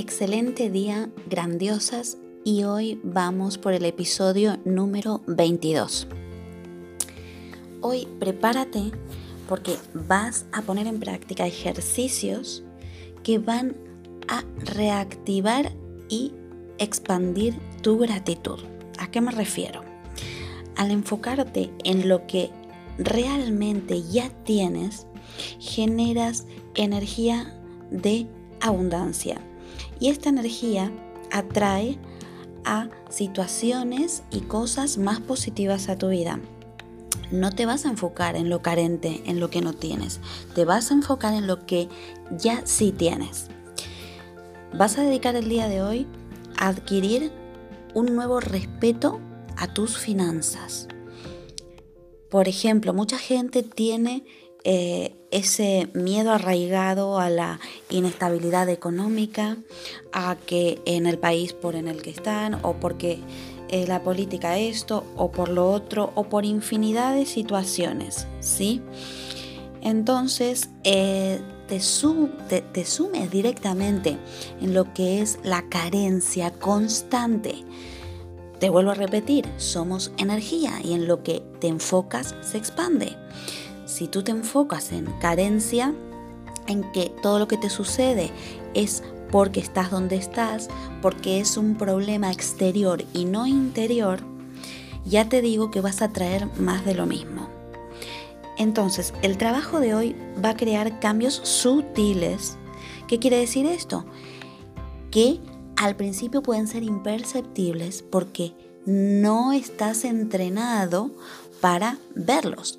Excelente día, grandiosas y hoy vamos por el episodio número 22. Hoy prepárate porque vas a poner en práctica ejercicios que van a reactivar y expandir tu gratitud. ¿A qué me refiero? Al enfocarte en lo que realmente ya tienes, generas energía de abundancia. Y esta energía atrae a situaciones y cosas más positivas a tu vida. No te vas a enfocar en lo carente, en lo que no tienes. Te vas a enfocar en lo que ya sí tienes. Vas a dedicar el día de hoy a adquirir un nuevo respeto a tus finanzas. Por ejemplo, mucha gente tiene eh, ese miedo arraigado a la inestabilidad económica, a que en el país por en el que están, o porque eh, la política esto, o por lo otro, o por infinidad de situaciones, ¿sí? Entonces, eh, te, te sumes directamente en lo que es la carencia constante. Te vuelvo a repetir, somos energía y en lo que te enfocas se expande. Si tú te enfocas en carencia, en que todo lo que te sucede es porque estás donde estás, porque es un problema exterior y no interior, ya te digo que vas a traer más de lo mismo. Entonces, el trabajo de hoy va a crear cambios sutiles. ¿Qué quiere decir esto? Que al principio pueden ser imperceptibles porque no estás entrenado para verlos.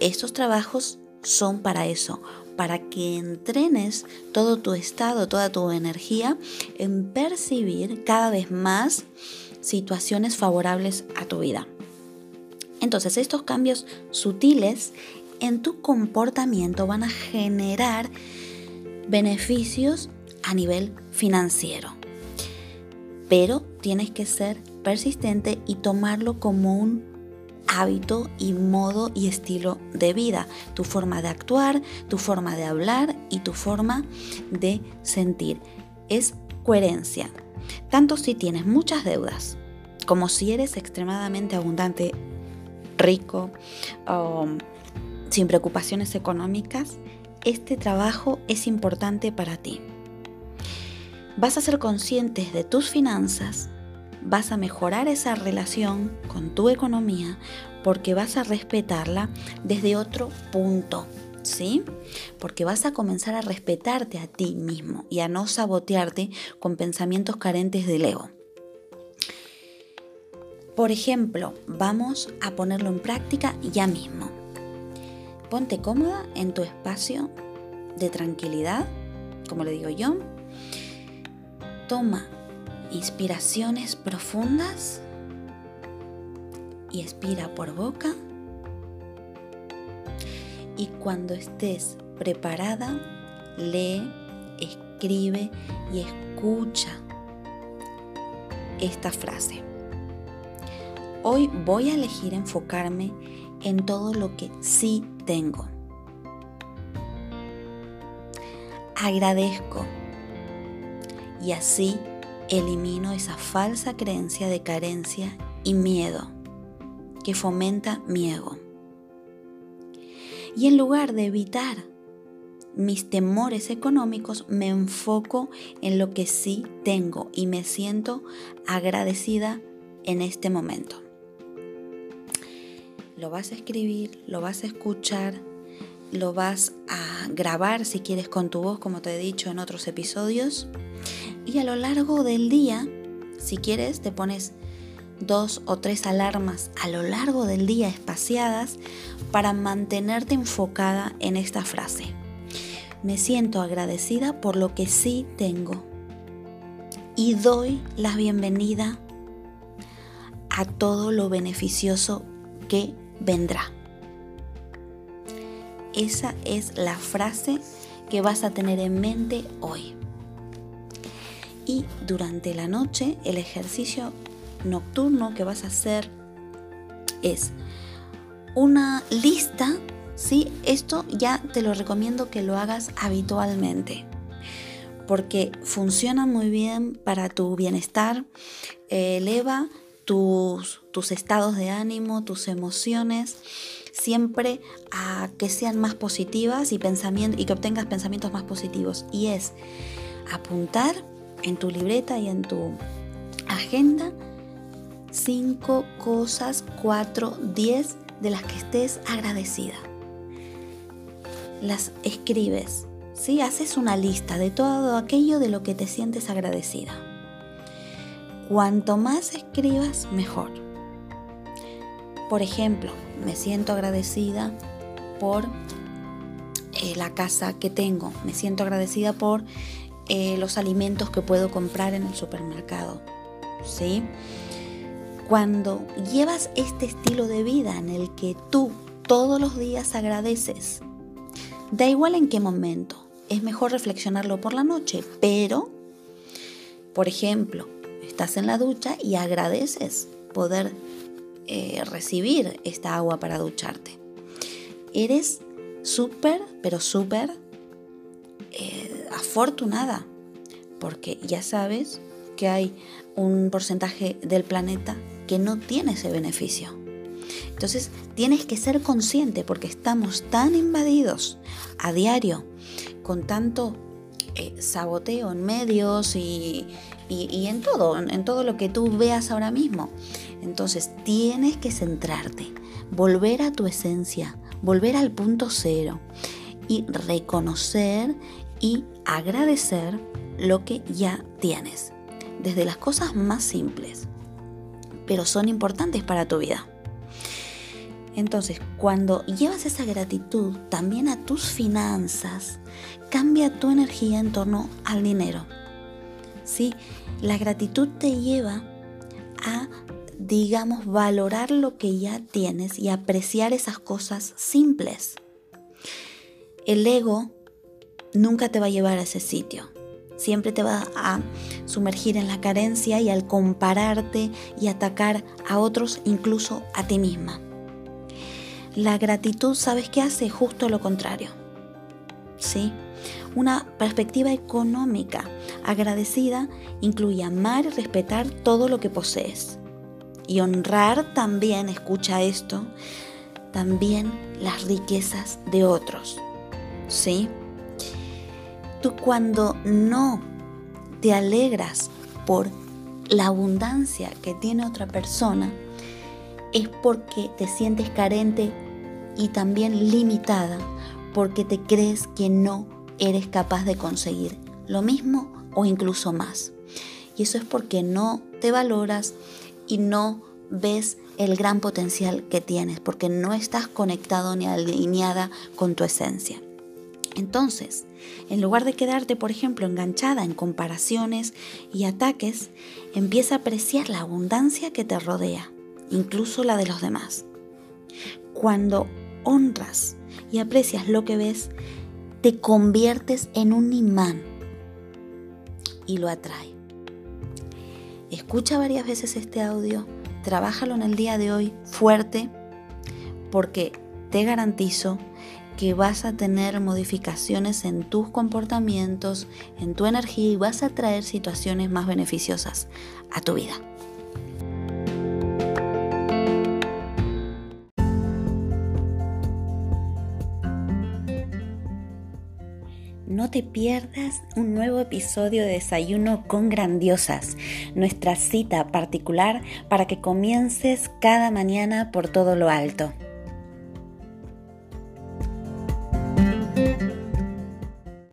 Estos trabajos son para eso, para que entrenes todo tu estado, toda tu energía en percibir cada vez más situaciones favorables a tu vida. Entonces estos cambios sutiles en tu comportamiento van a generar beneficios a nivel financiero. Pero tienes que ser persistente y tomarlo como un hábito y modo y estilo de vida, tu forma de actuar, tu forma de hablar y tu forma de sentir. Es coherencia. Tanto si tienes muchas deudas como si eres extremadamente abundante, rico, sin preocupaciones económicas, este trabajo es importante para ti. Vas a ser conscientes de tus finanzas, vas a mejorar esa relación con tu economía porque vas a respetarla desde otro punto. ¿Sí? Porque vas a comenzar a respetarte a ti mismo y a no sabotearte con pensamientos carentes del ego. Por ejemplo, vamos a ponerlo en práctica ya mismo. Ponte cómoda en tu espacio de tranquilidad, como le digo yo, toma inspiraciones profundas y expira por boca. Y cuando estés preparada, lee, escribe y escucha esta frase. Hoy voy a elegir enfocarme en todo lo que sí tengo. Agradezco y así elimino esa falsa creencia de carencia y miedo que fomenta mi ego. Y en lugar de evitar mis temores económicos, me enfoco en lo que sí tengo y me siento agradecida en este momento. Lo vas a escribir, lo vas a escuchar, lo vas a grabar si quieres con tu voz, como te he dicho en otros episodios. Y a lo largo del día, si quieres, te pones dos o tres alarmas a lo largo del día espaciadas para mantenerte enfocada en esta frase. Me siento agradecida por lo que sí tengo y doy la bienvenida a todo lo beneficioso que vendrá. Esa es la frase que vas a tener en mente hoy. Y durante la noche el ejercicio nocturno que vas a hacer es una lista, ¿sí? Esto ya te lo recomiendo que lo hagas habitualmente porque funciona muy bien para tu bienestar, eleva tus, tus estados de ánimo, tus emociones, siempre a que sean más positivas y, y que obtengas pensamientos más positivos. Y es apuntar en tu libreta y en tu agenda cinco cosas, cuatro, diez de las que estés agradecida. Las escribes, ¿sí? Haces una lista de todo aquello de lo que te sientes agradecida. Cuanto más escribas, mejor. Por ejemplo, me siento agradecida por eh, la casa que tengo, me siento agradecida por eh, los alimentos que puedo comprar en el supermercado. ¿sí? Cuando llevas este estilo de vida en el que tú todos los días agradeces, da igual en qué momento, es mejor reflexionarlo por la noche, pero, por ejemplo, estás en la ducha y agradeces poder eh, recibir esta agua para ducharte. Eres súper, pero súper eh, afortunada, porque ya sabes que hay un porcentaje del planeta que no tiene ese beneficio. Entonces tienes que ser consciente porque estamos tan invadidos a diario con tanto eh, saboteo en medios y, y, en todo, en todo lo que tú veas ahora mismo. Entonces tienes que centrarte, volver a tu esencia, volver al punto cero y reconocer y agradecer lo que ya tienes, desde las cosas más simples pero son importantes para tu vida. Entonces, cuando llevas esa gratitud también a tus finanzas, cambia tu energía en torno al dinero. ¿Sí? La gratitud te lleva a, digamos, valorar lo que ya tienes y apreciar esas cosas simples. El ego nunca te va a llevar a ese sitio siempre te va a sumergir en la carencia y al compararte y atacar a otros, incluso a ti misma. La gratitud, ¿sabes qué hace? Justo lo contrario. ¿Sí? Una perspectiva económica agradecida incluye amar y respetar todo lo que posees. Y honrar también, escucha esto, también las riquezas de otros. ¿Sí? Tú cuando no te alegras por la abundancia que tiene otra persona, es porque te sientes carente y también limitada, porque te crees que no eres capaz de conseguir lo mismo o incluso más. Y eso es porque no te valoras y no ves el gran potencial que tienes, porque no estás conectado ni alineada con tu esencia. Entonces, en lugar de quedarte, por ejemplo, enganchada en comparaciones y ataques, empieza a apreciar la abundancia que te rodea, incluso la de los demás. Cuando honras y aprecias lo que ves, te conviertes en un imán y lo atrae. Escucha varias veces este audio, trabájalo en el día de hoy fuerte, porque te garantizo que vas a tener modificaciones en tus comportamientos, en tu energía y vas a traer situaciones más beneficiosas a tu vida. No te pierdas un nuevo episodio de Desayuno con Grandiosas, nuestra cita particular para que comiences cada mañana por todo lo alto.